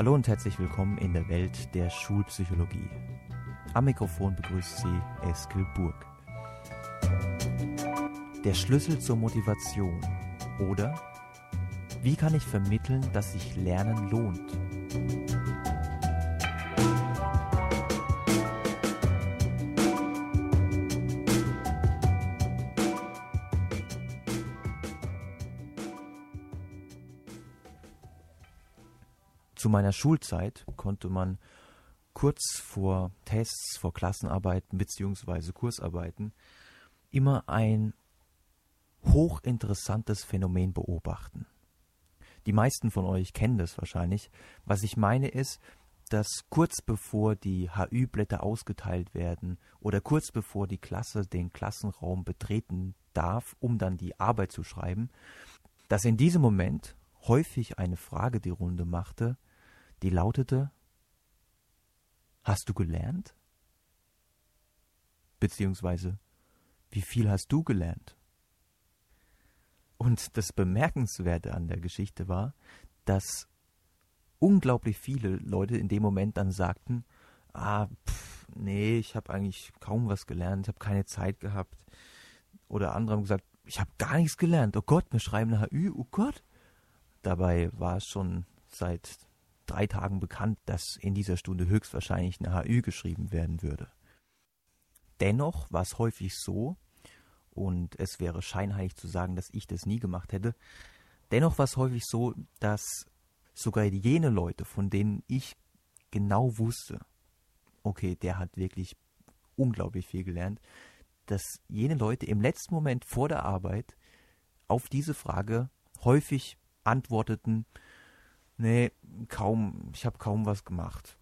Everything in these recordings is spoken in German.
Hallo und herzlich willkommen in der Welt der Schulpsychologie. Am Mikrofon begrüßt Sie Eskil Burg. Der Schlüssel zur Motivation oder wie kann ich vermitteln, dass sich Lernen lohnt? Zu meiner Schulzeit konnte man kurz vor Tests, vor Klassenarbeiten bzw. Kursarbeiten immer ein hochinteressantes Phänomen beobachten. Die meisten von euch kennen das wahrscheinlich. Was ich meine ist, dass kurz bevor die HÜ-Blätter ausgeteilt werden oder kurz bevor die Klasse den Klassenraum betreten darf, um dann die Arbeit zu schreiben, dass in diesem Moment häufig eine Frage die Runde machte, die lautete Hast du gelernt? Beziehungsweise Wie viel hast du gelernt? Und das Bemerkenswerte an der Geschichte war, dass unglaublich viele Leute in dem Moment dann sagten, ah, pff, nee, ich habe eigentlich kaum was gelernt, ich habe keine Zeit gehabt. Oder andere haben gesagt, ich habe gar nichts gelernt. Oh Gott, wir schreiben eine HÜ, oh Gott. Dabei war es schon seit drei Tagen bekannt, dass in dieser Stunde höchstwahrscheinlich eine HÜ geschrieben werden würde. Dennoch war es häufig so, und es wäre scheinheilig zu sagen, dass ich das nie gemacht hätte, dennoch war es häufig so, dass sogar jene Leute, von denen ich genau wusste, okay, der hat wirklich unglaublich viel gelernt, dass jene Leute im letzten Moment vor der Arbeit auf diese Frage häufig antworteten, Nee, kaum, ich habe kaum was gemacht.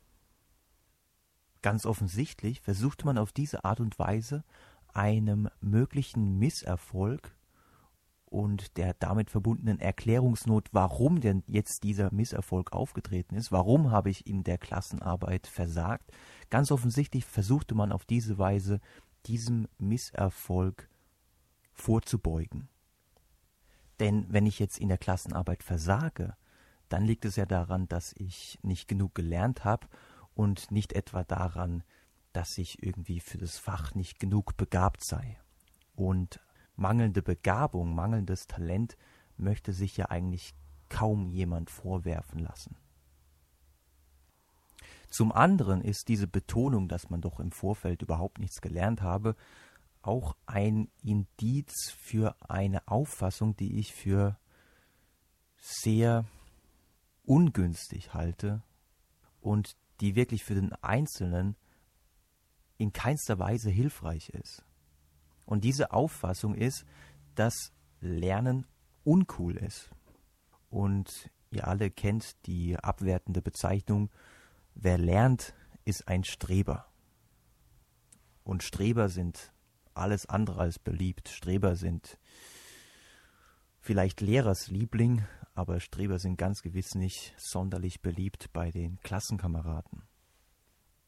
Ganz offensichtlich versucht man auf diese Art und Weise einem möglichen Misserfolg und der damit verbundenen Erklärungsnot, warum denn jetzt dieser Misserfolg aufgetreten ist, warum habe ich in der Klassenarbeit versagt, ganz offensichtlich versuchte man auf diese Weise diesem Misserfolg vorzubeugen. Denn wenn ich jetzt in der Klassenarbeit versage, dann liegt es ja daran, dass ich nicht genug gelernt habe und nicht etwa daran, dass ich irgendwie für das Fach nicht genug begabt sei. Und mangelnde Begabung, mangelndes Talent möchte sich ja eigentlich kaum jemand vorwerfen lassen. Zum anderen ist diese Betonung, dass man doch im Vorfeld überhaupt nichts gelernt habe, auch ein Indiz für eine Auffassung, die ich für sehr ungünstig halte und die wirklich für den Einzelnen in keinster Weise hilfreich ist. Und diese Auffassung ist, dass Lernen uncool ist. Und ihr alle kennt die abwertende Bezeichnung, wer lernt, ist ein Streber. Und Streber sind alles andere als beliebt. Streber sind vielleicht Lehrers Liebling, aber Streber sind ganz gewiss nicht sonderlich beliebt bei den Klassenkameraden.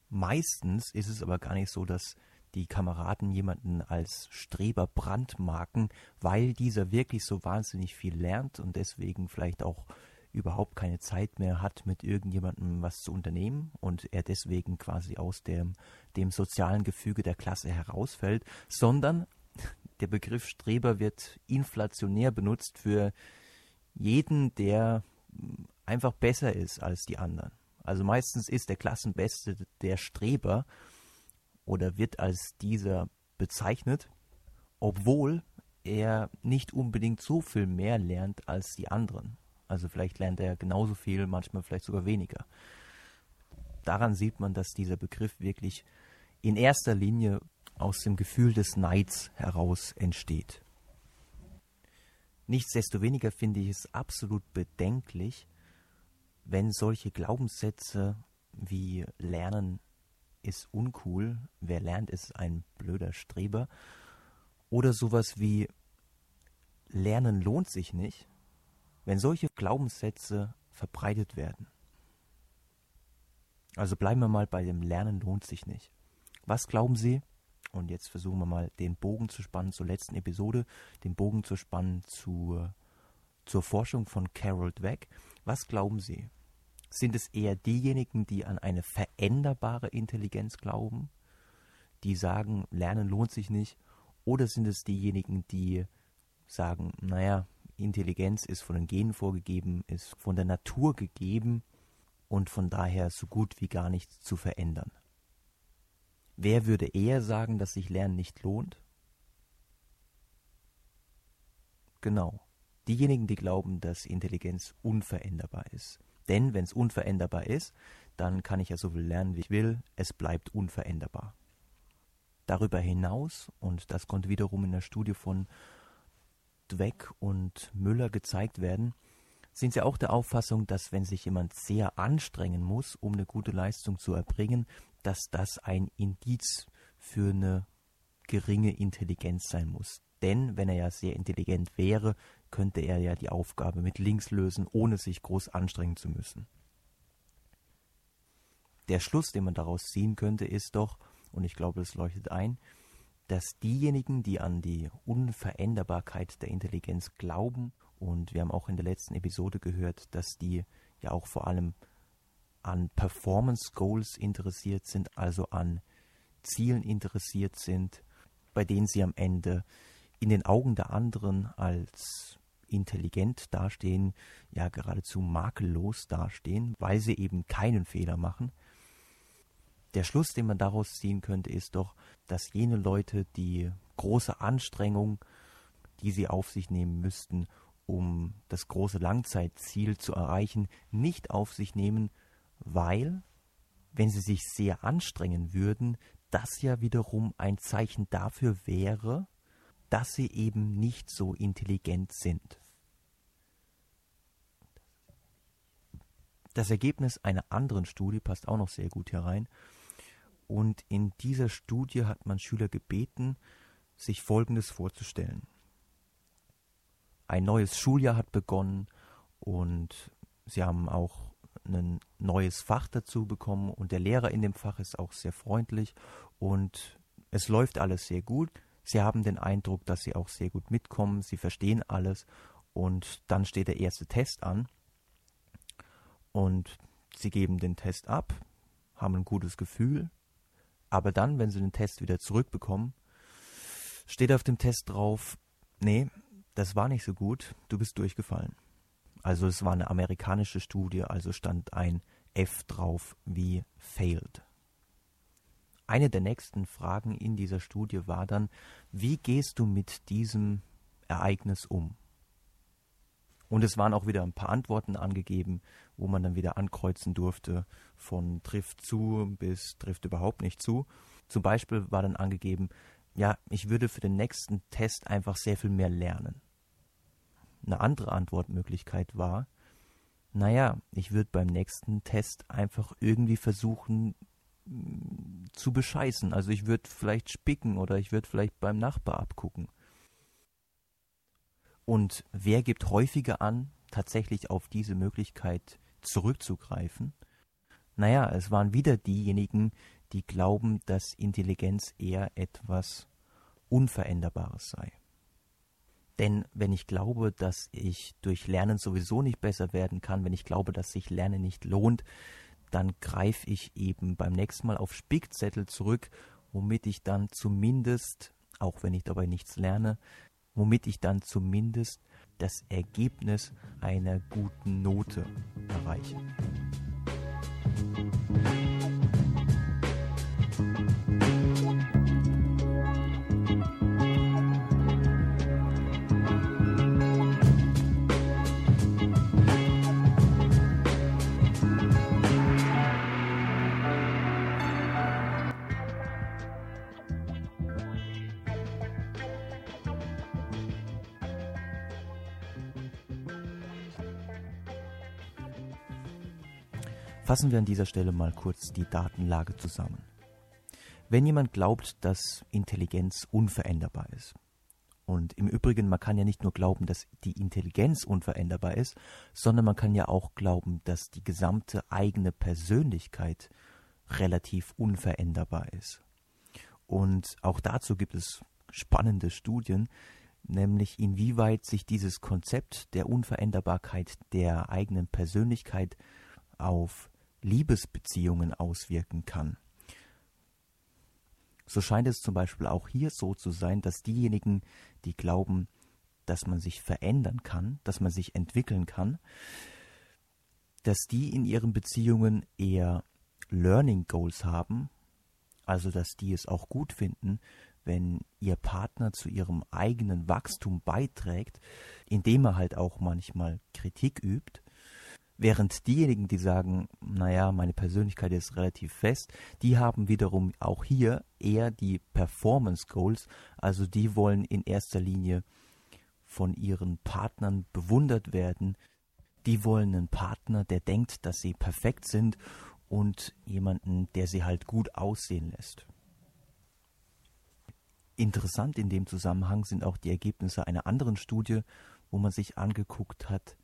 Meistens ist es aber gar nicht so, dass die Kameraden jemanden als Streber brandmarken, weil dieser wirklich so wahnsinnig viel lernt und deswegen vielleicht auch überhaupt keine Zeit mehr hat, mit irgendjemandem was zu unternehmen und er deswegen quasi aus dem, dem sozialen Gefüge der Klasse herausfällt, sondern der Begriff Streber wird inflationär benutzt für jeden, der einfach besser ist als die anderen. Also meistens ist der Klassenbeste der Streber oder wird als dieser bezeichnet, obwohl er nicht unbedingt so viel mehr lernt als die anderen. Also vielleicht lernt er genauso viel, manchmal vielleicht sogar weniger. Daran sieht man, dass dieser Begriff wirklich in erster Linie aus dem Gefühl des Neids heraus entsteht. Nichtsdestoweniger finde ich es absolut bedenklich, wenn solche Glaubenssätze wie Lernen ist uncool, wer lernt, ist ein blöder Streber, oder sowas wie Lernen lohnt sich nicht, wenn solche Glaubenssätze verbreitet werden. Also bleiben wir mal bei dem Lernen lohnt sich nicht. Was glauben Sie, und jetzt versuchen wir mal den Bogen zu spannen zur letzten Episode, den Bogen zu spannen zur, zur Forschung von Carol Dweck. Was glauben Sie? Sind es eher diejenigen, die an eine veränderbare Intelligenz glauben, die sagen, Lernen lohnt sich nicht? Oder sind es diejenigen, die sagen, naja, Intelligenz ist von den Genen vorgegeben, ist von der Natur gegeben und von daher so gut wie gar nicht zu verändern? Wer würde eher sagen, dass sich Lernen nicht lohnt? Genau. Diejenigen, die glauben, dass Intelligenz unveränderbar ist. Denn wenn es unveränderbar ist, dann kann ich ja so viel lernen, wie ich will. Es bleibt unveränderbar. Darüber hinaus, und das konnte wiederum in der Studie von Dweck und Müller gezeigt werden, sind sie auch der Auffassung, dass wenn sich jemand sehr anstrengen muss, um eine gute Leistung zu erbringen, dass das ein Indiz für eine geringe Intelligenz sein muss. Denn wenn er ja sehr intelligent wäre, könnte er ja die Aufgabe mit links lösen, ohne sich groß anstrengen zu müssen. Der Schluss, den man daraus ziehen könnte, ist doch, und ich glaube, es leuchtet ein, dass diejenigen, die an die Unveränderbarkeit der Intelligenz glauben, und wir haben auch in der letzten Episode gehört, dass die ja auch vor allem an Performance Goals interessiert sind, also an Zielen interessiert sind, bei denen sie am Ende in den Augen der anderen als intelligent dastehen, ja geradezu makellos dastehen, weil sie eben keinen Fehler machen. Der Schluss, den man daraus ziehen könnte, ist doch, dass jene Leute die große Anstrengung, die sie auf sich nehmen müssten, um das große Langzeitziel zu erreichen, nicht auf sich nehmen, weil, wenn sie sich sehr anstrengen würden, das ja wiederum ein Zeichen dafür wäre, dass sie eben nicht so intelligent sind. Das Ergebnis einer anderen Studie passt auch noch sehr gut herein. Und in dieser Studie hat man Schüler gebeten, sich Folgendes vorzustellen. Ein neues Schuljahr hat begonnen und sie haben auch ein neues Fach dazu bekommen und der Lehrer in dem Fach ist auch sehr freundlich und es läuft alles sehr gut. Sie haben den Eindruck, dass sie auch sehr gut mitkommen, sie verstehen alles und dann steht der erste Test an und sie geben den Test ab, haben ein gutes Gefühl, aber dann, wenn sie den Test wieder zurückbekommen, steht auf dem Test drauf, nee, das war nicht so gut, du bist durchgefallen. Also es war eine amerikanische Studie, also stand ein F drauf wie failed. Eine der nächsten Fragen in dieser Studie war dann, wie gehst du mit diesem Ereignis um? Und es waren auch wieder ein paar Antworten angegeben, wo man dann wieder ankreuzen durfte, von trifft zu bis trifft überhaupt nicht zu. Zum Beispiel war dann angegeben, ja, ich würde für den nächsten Test einfach sehr viel mehr lernen. Eine andere Antwortmöglichkeit war, naja, ich würde beim nächsten Test einfach irgendwie versuchen mm, zu bescheißen. Also ich würde vielleicht spicken oder ich würde vielleicht beim Nachbar abgucken. Und wer gibt häufiger an, tatsächlich auf diese Möglichkeit zurückzugreifen? Naja, es waren wieder diejenigen, die glauben, dass Intelligenz eher etwas Unveränderbares sei. Denn wenn ich glaube, dass ich durch Lernen sowieso nicht besser werden kann, wenn ich glaube, dass sich Lernen nicht lohnt, dann greife ich eben beim nächsten Mal auf Spickzettel zurück, womit ich dann zumindest, auch wenn ich dabei nichts lerne, womit ich dann zumindest das Ergebnis einer guten Note erreiche. Fassen wir an dieser Stelle mal kurz die Datenlage zusammen. Wenn jemand glaubt, dass Intelligenz unveränderbar ist, und im Übrigen, man kann ja nicht nur glauben, dass die Intelligenz unveränderbar ist, sondern man kann ja auch glauben, dass die gesamte eigene Persönlichkeit relativ unveränderbar ist. Und auch dazu gibt es spannende Studien, nämlich inwieweit sich dieses Konzept der Unveränderbarkeit der eigenen Persönlichkeit auf Liebesbeziehungen auswirken kann. So scheint es zum Beispiel auch hier so zu sein, dass diejenigen, die glauben, dass man sich verändern kann, dass man sich entwickeln kann, dass die in ihren Beziehungen eher Learning Goals haben, also dass die es auch gut finden, wenn ihr Partner zu ihrem eigenen Wachstum beiträgt, indem er halt auch manchmal Kritik übt, während diejenigen, die sagen, naja, meine Persönlichkeit ist relativ fest, die haben wiederum auch hier eher die Performance Goals, also die wollen in erster Linie von ihren Partnern bewundert werden, die wollen einen Partner, der denkt, dass sie perfekt sind und jemanden, der sie halt gut aussehen lässt. Interessant in dem Zusammenhang sind auch die Ergebnisse einer anderen Studie, wo man sich angeguckt hat,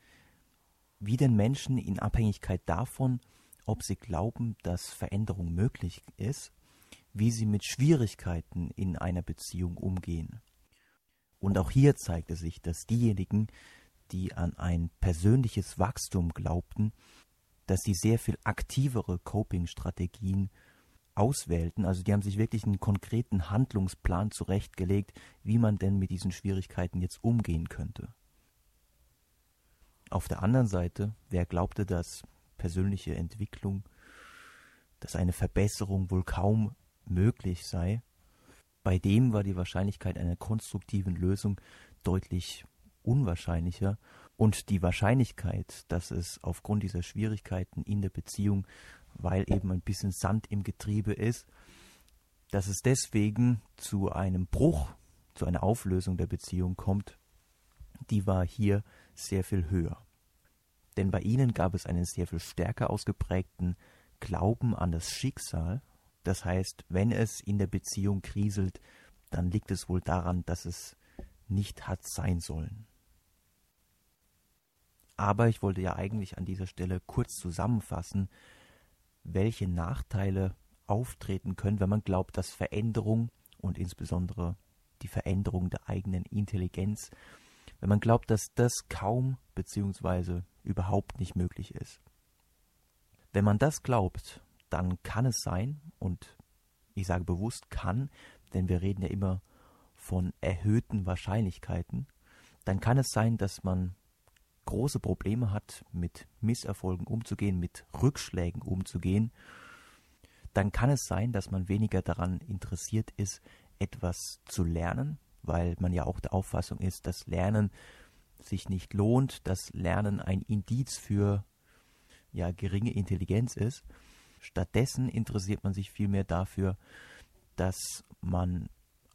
wie denn Menschen in Abhängigkeit davon, ob sie glauben, dass Veränderung möglich ist, wie sie mit Schwierigkeiten in einer Beziehung umgehen. Und auch hier zeigte sich, dass diejenigen, die an ein persönliches Wachstum glaubten, dass sie sehr viel aktivere Coping-Strategien auswählten. Also die haben sich wirklich einen konkreten Handlungsplan zurechtgelegt, wie man denn mit diesen Schwierigkeiten jetzt umgehen könnte. Auf der anderen Seite, wer glaubte, dass persönliche Entwicklung, dass eine Verbesserung wohl kaum möglich sei, bei dem war die Wahrscheinlichkeit einer konstruktiven Lösung deutlich unwahrscheinlicher. Und die Wahrscheinlichkeit, dass es aufgrund dieser Schwierigkeiten in der Beziehung, weil eben ein bisschen Sand im Getriebe ist, dass es deswegen zu einem Bruch, zu einer Auflösung der Beziehung kommt, die war hier sehr viel höher. Denn bei ihnen gab es einen sehr viel stärker ausgeprägten Glauben an das Schicksal. Das heißt, wenn es in der Beziehung kriselt, dann liegt es wohl daran, dass es nicht hat sein sollen. Aber ich wollte ja eigentlich an dieser Stelle kurz zusammenfassen, welche Nachteile auftreten können, wenn man glaubt, dass Veränderung und insbesondere die Veränderung der eigenen Intelligenz, wenn man glaubt, dass das kaum bzw. überhaupt nicht möglich ist. Wenn man das glaubt, dann kann es sein, und ich sage bewusst kann, denn wir reden ja immer von erhöhten Wahrscheinlichkeiten, dann kann es sein, dass man große Probleme hat, mit Misserfolgen umzugehen, mit Rückschlägen umzugehen, dann kann es sein, dass man weniger daran interessiert ist, etwas zu lernen, weil man ja auch der Auffassung ist, dass Lernen sich nicht lohnt, dass Lernen ein Indiz für ja geringe Intelligenz ist. Stattdessen interessiert man sich vielmehr dafür, dass man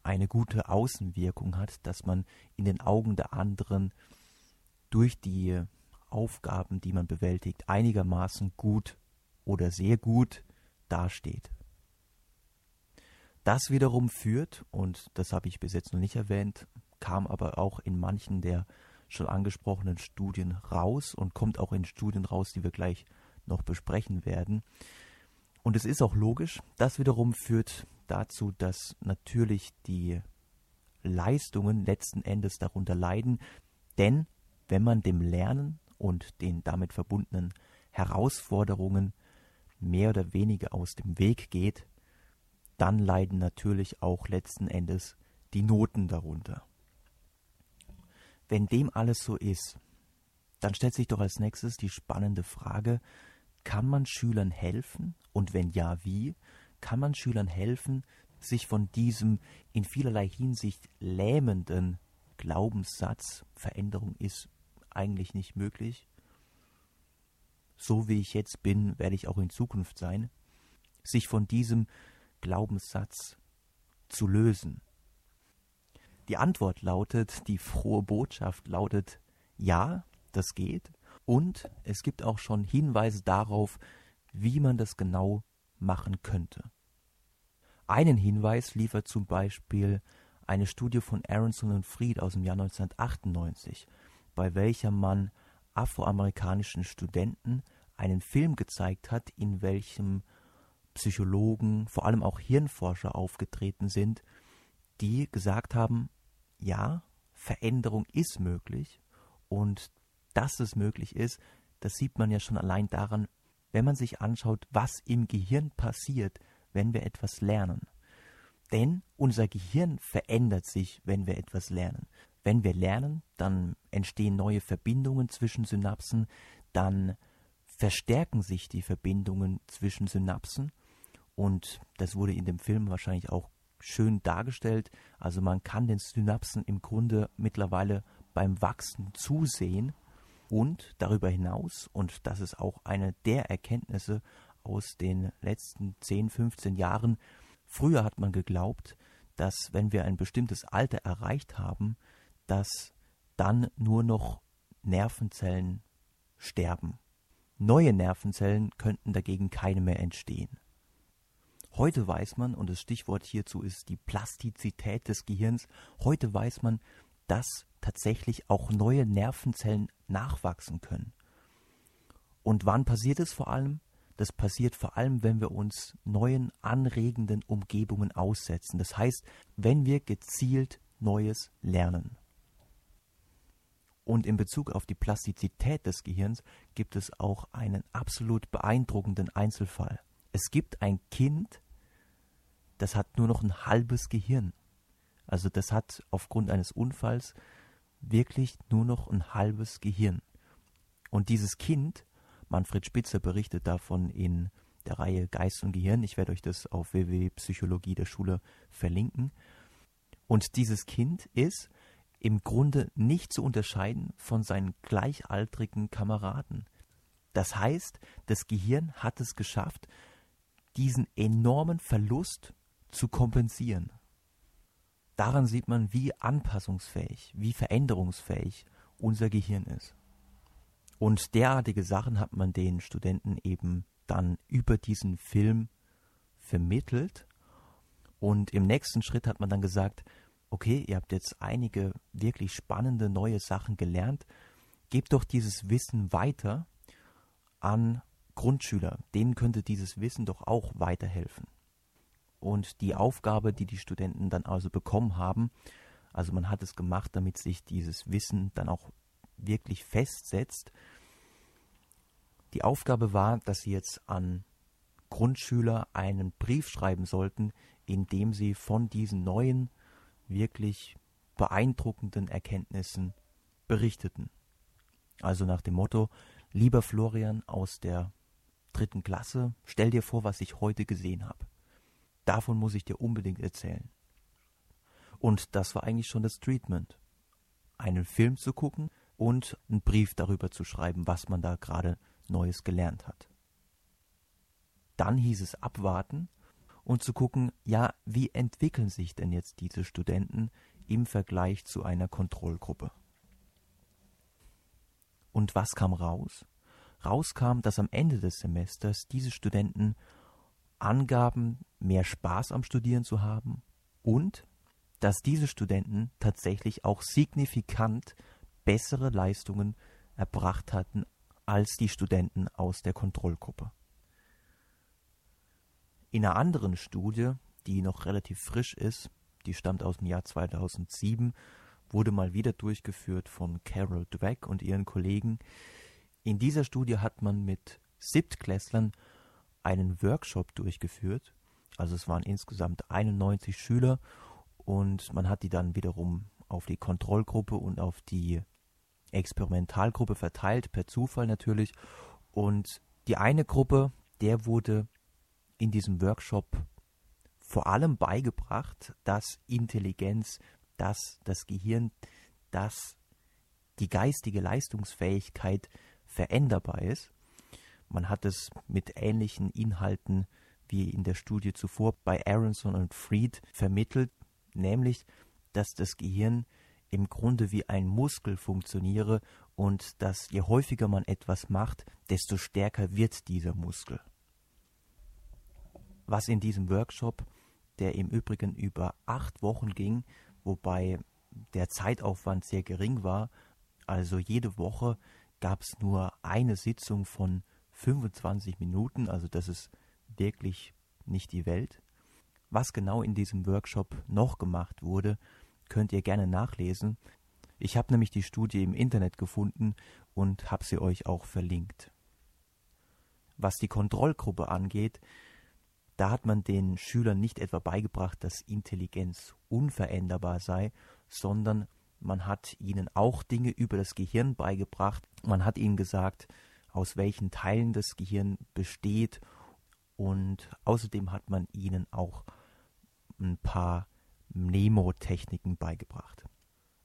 eine gute Außenwirkung hat, dass man in den Augen der anderen durch die Aufgaben, die man bewältigt, einigermaßen gut oder sehr gut dasteht. Das wiederum führt, und das habe ich bis jetzt noch nicht erwähnt, kam aber auch in manchen der schon angesprochenen Studien raus und kommt auch in Studien raus, die wir gleich noch besprechen werden. Und es ist auch logisch, das wiederum führt dazu, dass natürlich die Leistungen letzten Endes darunter leiden, denn wenn man dem Lernen und den damit verbundenen Herausforderungen mehr oder weniger aus dem Weg geht, dann leiden natürlich auch letzten Endes die Noten darunter. Wenn dem alles so ist, dann stellt sich doch als nächstes die spannende Frage, kann man Schülern helfen und wenn ja, wie? Kann man Schülern helfen, sich von diesem in vielerlei Hinsicht lähmenden Glaubenssatz, Veränderung ist eigentlich nicht möglich. So wie ich jetzt bin, werde ich auch in Zukunft sein. Sich von diesem Glaubenssatz zu lösen. Die Antwort lautet, die frohe Botschaft lautet, ja, das geht. Und es gibt auch schon Hinweise darauf, wie man das genau machen könnte. Einen Hinweis liefert zum Beispiel eine Studie von Aronson und Fried aus dem Jahr 1998 bei welcher man afroamerikanischen Studenten einen Film gezeigt hat, in welchem Psychologen, vor allem auch Hirnforscher aufgetreten sind, die gesagt haben, ja, Veränderung ist möglich und dass es möglich ist, das sieht man ja schon allein daran, wenn man sich anschaut, was im Gehirn passiert, wenn wir etwas lernen. Denn unser Gehirn verändert sich, wenn wir etwas lernen. Wenn wir lernen, dann entstehen neue Verbindungen zwischen Synapsen, dann verstärken sich die Verbindungen zwischen Synapsen und das wurde in dem Film wahrscheinlich auch schön dargestellt. Also man kann den Synapsen im Grunde mittlerweile beim Wachsen zusehen und darüber hinaus, und das ist auch eine der Erkenntnisse aus den letzten 10, 15 Jahren, früher hat man geglaubt, dass wenn wir ein bestimmtes Alter erreicht haben, dass dann nur noch Nervenzellen sterben. Neue Nervenzellen könnten dagegen keine mehr entstehen. Heute weiß man, und das Stichwort hierzu ist die Plastizität des Gehirns, heute weiß man, dass tatsächlich auch neue Nervenzellen nachwachsen können. Und wann passiert es vor allem? Das passiert vor allem, wenn wir uns neuen anregenden Umgebungen aussetzen. Das heißt, wenn wir gezielt Neues lernen. Und in Bezug auf die Plastizität des Gehirns gibt es auch einen absolut beeindruckenden Einzelfall. Es gibt ein Kind, das hat nur noch ein halbes Gehirn. Also das hat aufgrund eines Unfalls wirklich nur noch ein halbes Gehirn. Und dieses Kind, Manfred Spitzer berichtet davon in der Reihe Geist und Gehirn, ich werde euch das auf www.psychologie der Schule verlinken. Und dieses Kind ist im Grunde nicht zu unterscheiden von seinen gleichaltrigen Kameraden. Das heißt, das Gehirn hat es geschafft, diesen enormen Verlust zu kompensieren. Daran sieht man, wie anpassungsfähig, wie veränderungsfähig unser Gehirn ist. Und derartige Sachen hat man den Studenten eben dann über diesen Film vermittelt. Und im nächsten Schritt hat man dann gesagt, okay, ihr habt jetzt einige wirklich spannende neue Sachen gelernt, gebt doch dieses Wissen weiter an Grundschüler. Denen könnte dieses Wissen doch auch weiterhelfen. Und die Aufgabe, die die Studenten dann also bekommen haben, also man hat es gemacht, damit sich dieses Wissen dann auch wirklich festsetzt. Die Aufgabe war, dass sie jetzt an Grundschüler einen Brief schreiben sollten, in dem sie von diesen neuen wirklich beeindruckenden Erkenntnissen berichteten. Also nach dem Motto, lieber Florian aus der dritten Klasse, stell dir vor, was ich heute gesehen habe. Davon muss ich dir unbedingt erzählen. Und das war eigentlich schon das Treatment. Einen Film zu gucken und einen Brief darüber zu schreiben, was man da gerade Neues gelernt hat. Dann hieß es abwarten und zu gucken, ja, wie entwickeln sich denn jetzt diese Studenten im Vergleich zu einer Kontrollgruppe. Und was kam raus? Rauskam, dass am Ende des Semesters diese Studenten angaben, mehr Spaß am Studieren zu haben und dass diese Studenten tatsächlich auch signifikant bessere Leistungen erbracht hatten als die Studenten aus der Kontrollgruppe. In einer anderen Studie, die noch relativ frisch ist, die stammt aus dem Jahr 2007, wurde mal wieder durchgeführt von Carol Dweck und ihren Kollegen. In dieser Studie hat man mit Siebtklässlern einen Workshop durchgeführt. Also es waren insgesamt 91 Schüler und man hat die dann wiederum auf die Kontrollgruppe und auf die Experimentalgruppe verteilt, per Zufall natürlich. Und die eine Gruppe, der wurde in diesem Workshop vor allem beigebracht, dass Intelligenz, dass das Gehirn, dass die geistige Leistungsfähigkeit veränderbar ist. Man hat es mit ähnlichen Inhalten wie in der Studie zuvor bei Aronson und Fried vermittelt, nämlich, dass das Gehirn im Grunde wie ein Muskel funktioniere und dass je häufiger man etwas macht, desto stärker wird dieser Muskel was in diesem Workshop, der im Übrigen über acht Wochen ging, wobei der Zeitaufwand sehr gering war, also jede Woche gab es nur eine Sitzung von 25 Minuten, also das ist wirklich nicht die Welt. Was genau in diesem Workshop noch gemacht wurde, könnt ihr gerne nachlesen. Ich habe nämlich die Studie im Internet gefunden und habe sie euch auch verlinkt. Was die Kontrollgruppe angeht, da hat man den Schülern nicht etwa beigebracht, dass Intelligenz unveränderbar sei, sondern man hat ihnen auch Dinge über das Gehirn beigebracht. Man hat ihnen gesagt, aus welchen Teilen das Gehirn besteht und außerdem hat man ihnen auch ein paar Mnemotechniken beigebracht.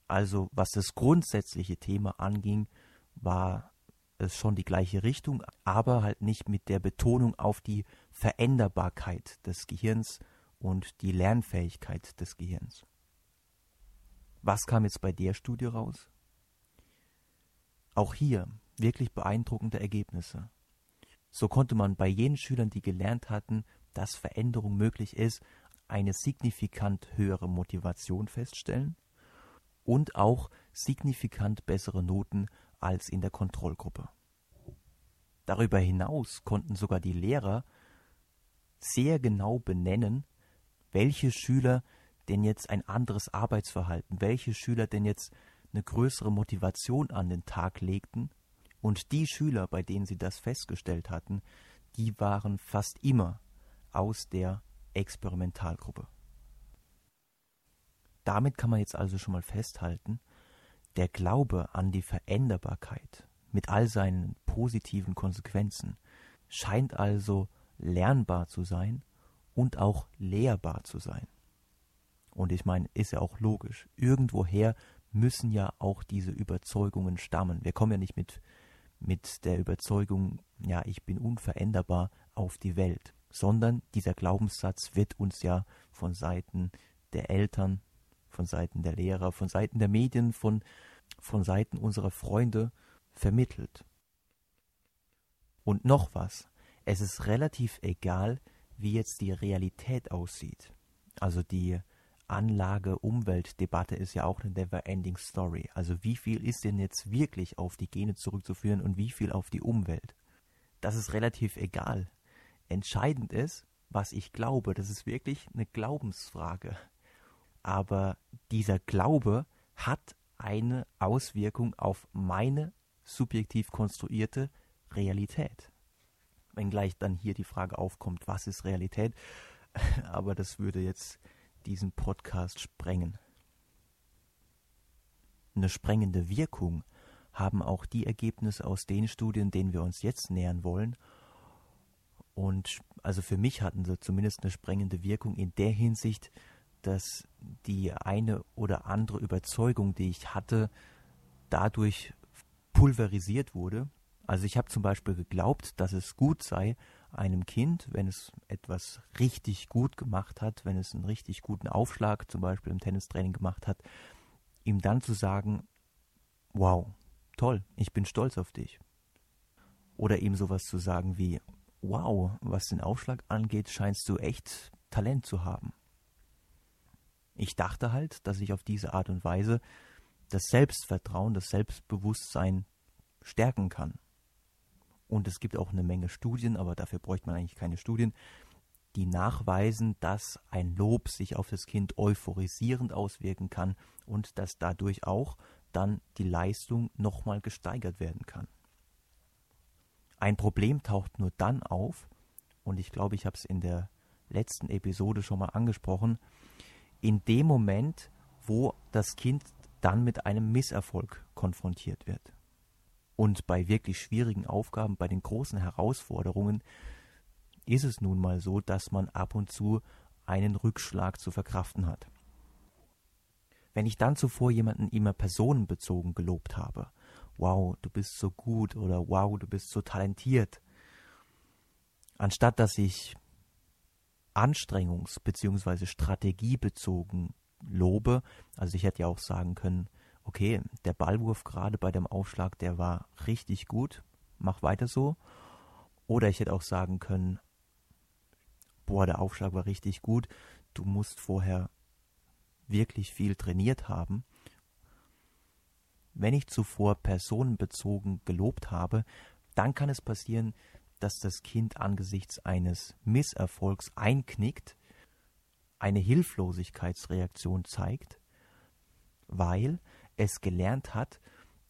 Also was das grundsätzliche Thema anging, war es schon die gleiche Richtung, aber halt nicht mit der Betonung auf die Veränderbarkeit des Gehirns und die Lernfähigkeit des Gehirns. Was kam jetzt bei der Studie raus? Auch hier wirklich beeindruckende Ergebnisse. So konnte man bei jenen Schülern, die gelernt hatten, dass Veränderung möglich ist, eine signifikant höhere Motivation feststellen und auch signifikant bessere Noten als in der Kontrollgruppe. Darüber hinaus konnten sogar die Lehrer sehr genau benennen, welche Schüler denn jetzt ein anderes Arbeitsverhalten, welche Schüler denn jetzt eine größere Motivation an den Tag legten. Und die Schüler, bei denen sie das festgestellt hatten, die waren fast immer aus der Experimentalgruppe. Damit kann man jetzt also schon mal festhalten, der Glaube an die Veränderbarkeit mit all seinen positiven Konsequenzen scheint also lernbar zu sein und auch lehrbar zu sein. Und ich meine, ist ja auch logisch. Irgendwoher müssen ja auch diese Überzeugungen stammen. Wir kommen ja nicht mit, mit der Überzeugung, ja, ich bin unveränderbar auf die Welt, sondern dieser Glaubenssatz wird uns ja von Seiten der Eltern, von Seiten der Lehrer, von Seiten der Medien, von, von Seiten unserer Freunde vermittelt. Und noch was, es ist relativ egal, wie jetzt die Realität aussieht. Also die Anlage-Umwelt-Debatte ist ja auch eine never-ending Story. Also wie viel ist denn jetzt wirklich auf die Gene zurückzuführen und wie viel auf die Umwelt? Das ist relativ egal. Entscheidend ist, was ich glaube. Das ist wirklich eine Glaubensfrage. Aber dieser Glaube hat eine Auswirkung auf meine subjektiv konstruierte Realität. Wenngleich dann hier die Frage aufkommt, was ist Realität? Aber das würde jetzt diesen Podcast sprengen. Eine sprengende Wirkung haben auch die Ergebnisse aus den Studien, denen wir uns jetzt nähern wollen. Und also für mich hatten sie zumindest eine sprengende Wirkung in der Hinsicht, dass die eine oder andere Überzeugung, die ich hatte, dadurch pulverisiert wurde. Also ich habe zum Beispiel geglaubt, dass es gut sei, einem Kind, wenn es etwas richtig gut gemacht hat, wenn es einen richtig guten Aufschlag zum Beispiel im Tennistraining gemacht hat, ihm dann zu sagen, wow, toll, ich bin stolz auf dich. Oder ihm sowas zu sagen wie, wow, was den Aufschlag angeht, scheinst du echt Talent zu haben. Ich dachte halt, dass ich auf diese Art und Weise das Selbstvertrauen, das Selbstbewusstsein stärken kann. Und es gibt auch eine Menge Studien, aber dafür bräuchte man eigentlich keine Studien, die nachweisen, dass ein Lob sich auf das Kind euphorisierend auswirken kann und dass dadurch auch dann die Leistung nochmal gesteigert werden kann. Ein Problem taucht nur dann auf, und ich glaube, ich habe es in der letzten Episode schon mal angesprochen, in dem Moment, wo das Kind dann mit einem Misserfolg konfrontiert wird. Und bei wirklich schwierigen Aufgaben, bei den großen Herausforderungen, ist es nun mal so, dass man ab und zu einen Rückschlag zu verkraften hat. Wenn ich dann zuvor jemanden immer personenbezogen gelobt habe, wow, du bist so gut oder wow, du bist so talentiert, anstatt dass ich anstrengungs- bzw. strategiebezogen lobe, also ich hätte ja auch sagen können, okay, der Ballwurf gerade bei dem Aufschlag, der war richtig gut, mach weiter so. Oder ich hätte auch sagen können, boah, der Aufschlag war richtig gut, du musst vorher wirklich viel trainiert haben. Wenn ich zuvor personenbezogen gelobt habe, dann kann es passieren, dass das Kind angesichts eines Misserfolgs einknickt, eine Hilflosigkeitsreaktion zeigt, weil es gelernt hat,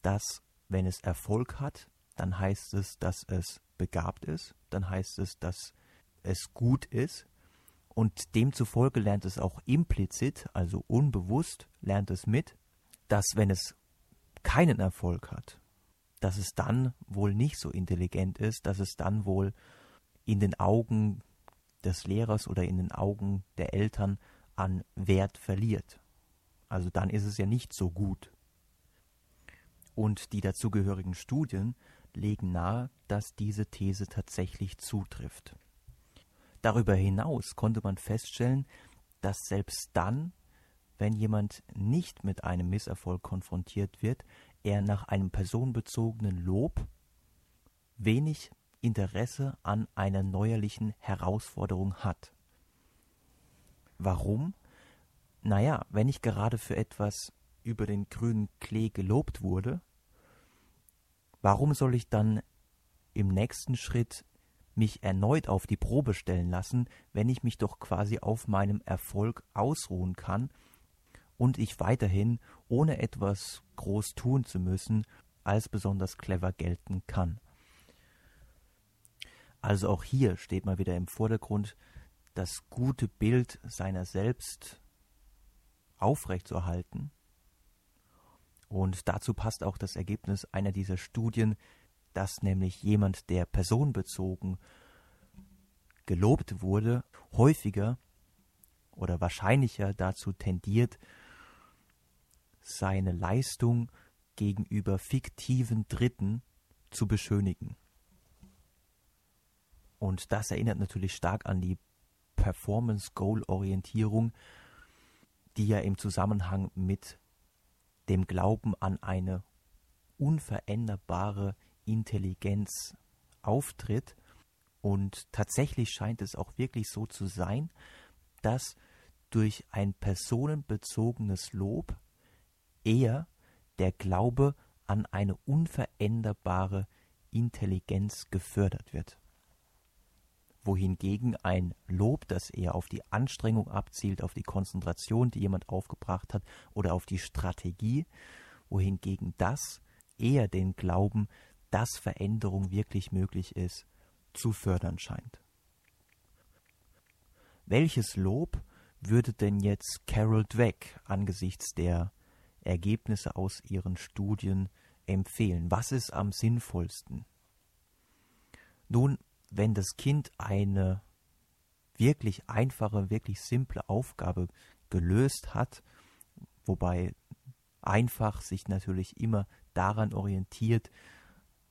dass wenn es Erfolg hat, dann heißt es, dass es begabt ist, dann heißt es, dass es gut ist. Und demzufolge lernt es auch implizit, also unbewusst, lernt es mit, dass wenn es keinen Erfolg hat, dass es dann wohl nicht so intelligent ist, dass es dann wohl in den Augen des Lehrers oder in den Augen der Eltern an Wert verliert. Also dann ist es ja nicht so gut. Und die dazugehörigen Studien legen nahe, dass diese These tatsächlich zutrifft. Darüber hinaus konnte man feststellen, dass selbst dann, wenn jemand nicht mit einem Misserfolg konfrontiert wird, er nach einem personenbezogenen Lob wenig Interesse an einer neuerlichen Herausforderung hat. Warum? Naja, wenn ich gerade für etwas über den grünen Klee gelobt wurde, warum soll ich dann im nächsten Schritt mich erneut auf die Probe stellen lassen, wenn ich mich doch quasi auf meinem Erfolg ausruhen kann und ich weiterhin, ohne etwas groß tun zu müssen, als besonders clever gelten kann. Also auch hier steht mal wieder im Vordergrund, das gute Bild seiner selbst aufrechtzuerhalten. Und dazu passt auch das Ergebnis einer dieser Studien, dass nämlich jemand, der personenbezogen gelobt wurde, häufiger oder wahrscheinlicher dazu tendiert, seine Leistung gegenüber fiktiven Dritten zu beschönigen. Und das erinnert natürlich stark an die Performance-Goal-Orientierung, die ja im Zusammenhang mit dem Glauben an eine unveränderbare Intelligenz auftritt. Und tatsächlich scheint es auch wirklich so zu sein, dass durch ein personenbezogenes Lob eher der Glaube an eine unveränderbare Intelligenz gefördert wird wohingegen ein Lob, das eher auf die Anstrengung abzielt, auf die Konzentration, die jemand aufgebracht hat, oder auf die Strategie, wohingegen das eher den Glauben, dass Veränderung wirklich möglich ist, zu fördern scheint. Welches Lob würde denn jetzt Carol Dweck angesichts der Ergebnisse aus ihren Studien empfehlen? Was ist am sinnvollsten? Nun, wenn das Kind eine wirklich einfache, wirklich simple Aufgabe gelöst hat, wobei einfach sich natürlich immer daran orientiert,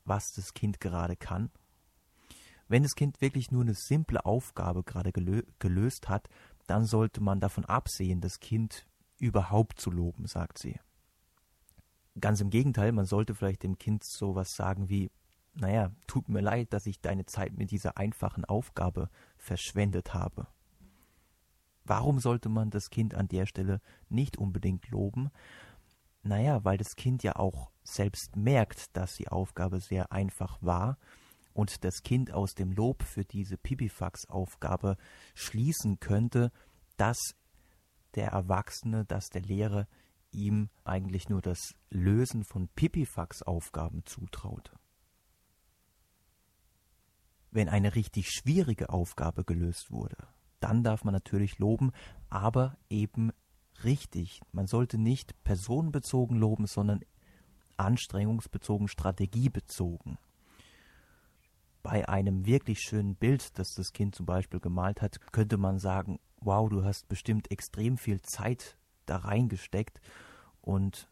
was das Kind gerade kann. Wenn das Kind wirklich nur eine simple Aufgabe gerade gelö gelöst hat, dann sollte man davon absehen, das Kind überhaupt zu loben, sagt sie. Ganz im Gegenteil, man sollte vielleicht dem Kind sowas sagen wie, naja, tut mir leid, dass ich deine Zeit mit dieser einfachen Aufgabe verschwendet habe. Warum sollte man das Kind an der Stelle nicht unbedingt loben? Naja, weil das Kind ja auch selbst merkt, dass die Aufgabe sehr einfach war und das Kind aus dem Lob für diese Pipifax-Aufgabe schließen könnte, dass der Erwachsene, dass der Lehrer ihm eigentlich nur das Lösen von Pipifax-Aufgaben zutraut. Wenn eine richtig schwierige Aufgabe gelöst wurde, dann darf man natürlich loben, aber eben richtig. Man sollte nicht personenbezogen loben, sondern anstrengungsbezogen, strategiebezogen. Bei einem wirklich schönen Bild, das das Kind zum Beispiel gemalt hat, könnte man sagen, wow, du hast bestimmt extrem viel Zeit da reingesteckt und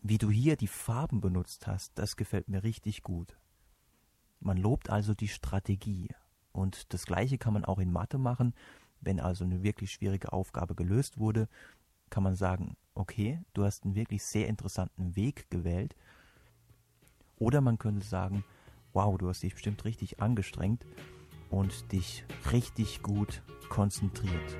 wie du hier die Farben benutzt hast, das gefällt mir richtig gut. Man lobt also die Strategie. Und das Gleiche kann man auch in Mathe machen. Wenn also eine wirklich schwierige Aufgabe gelöst wurde, kann man sagen, okay, du hast einen wirklich sehr interessanten Weg gewählt. Oder man könnte sagen, wow, du hast dich bestimmt richtig angestrengt und dich richtig gut konzentriert.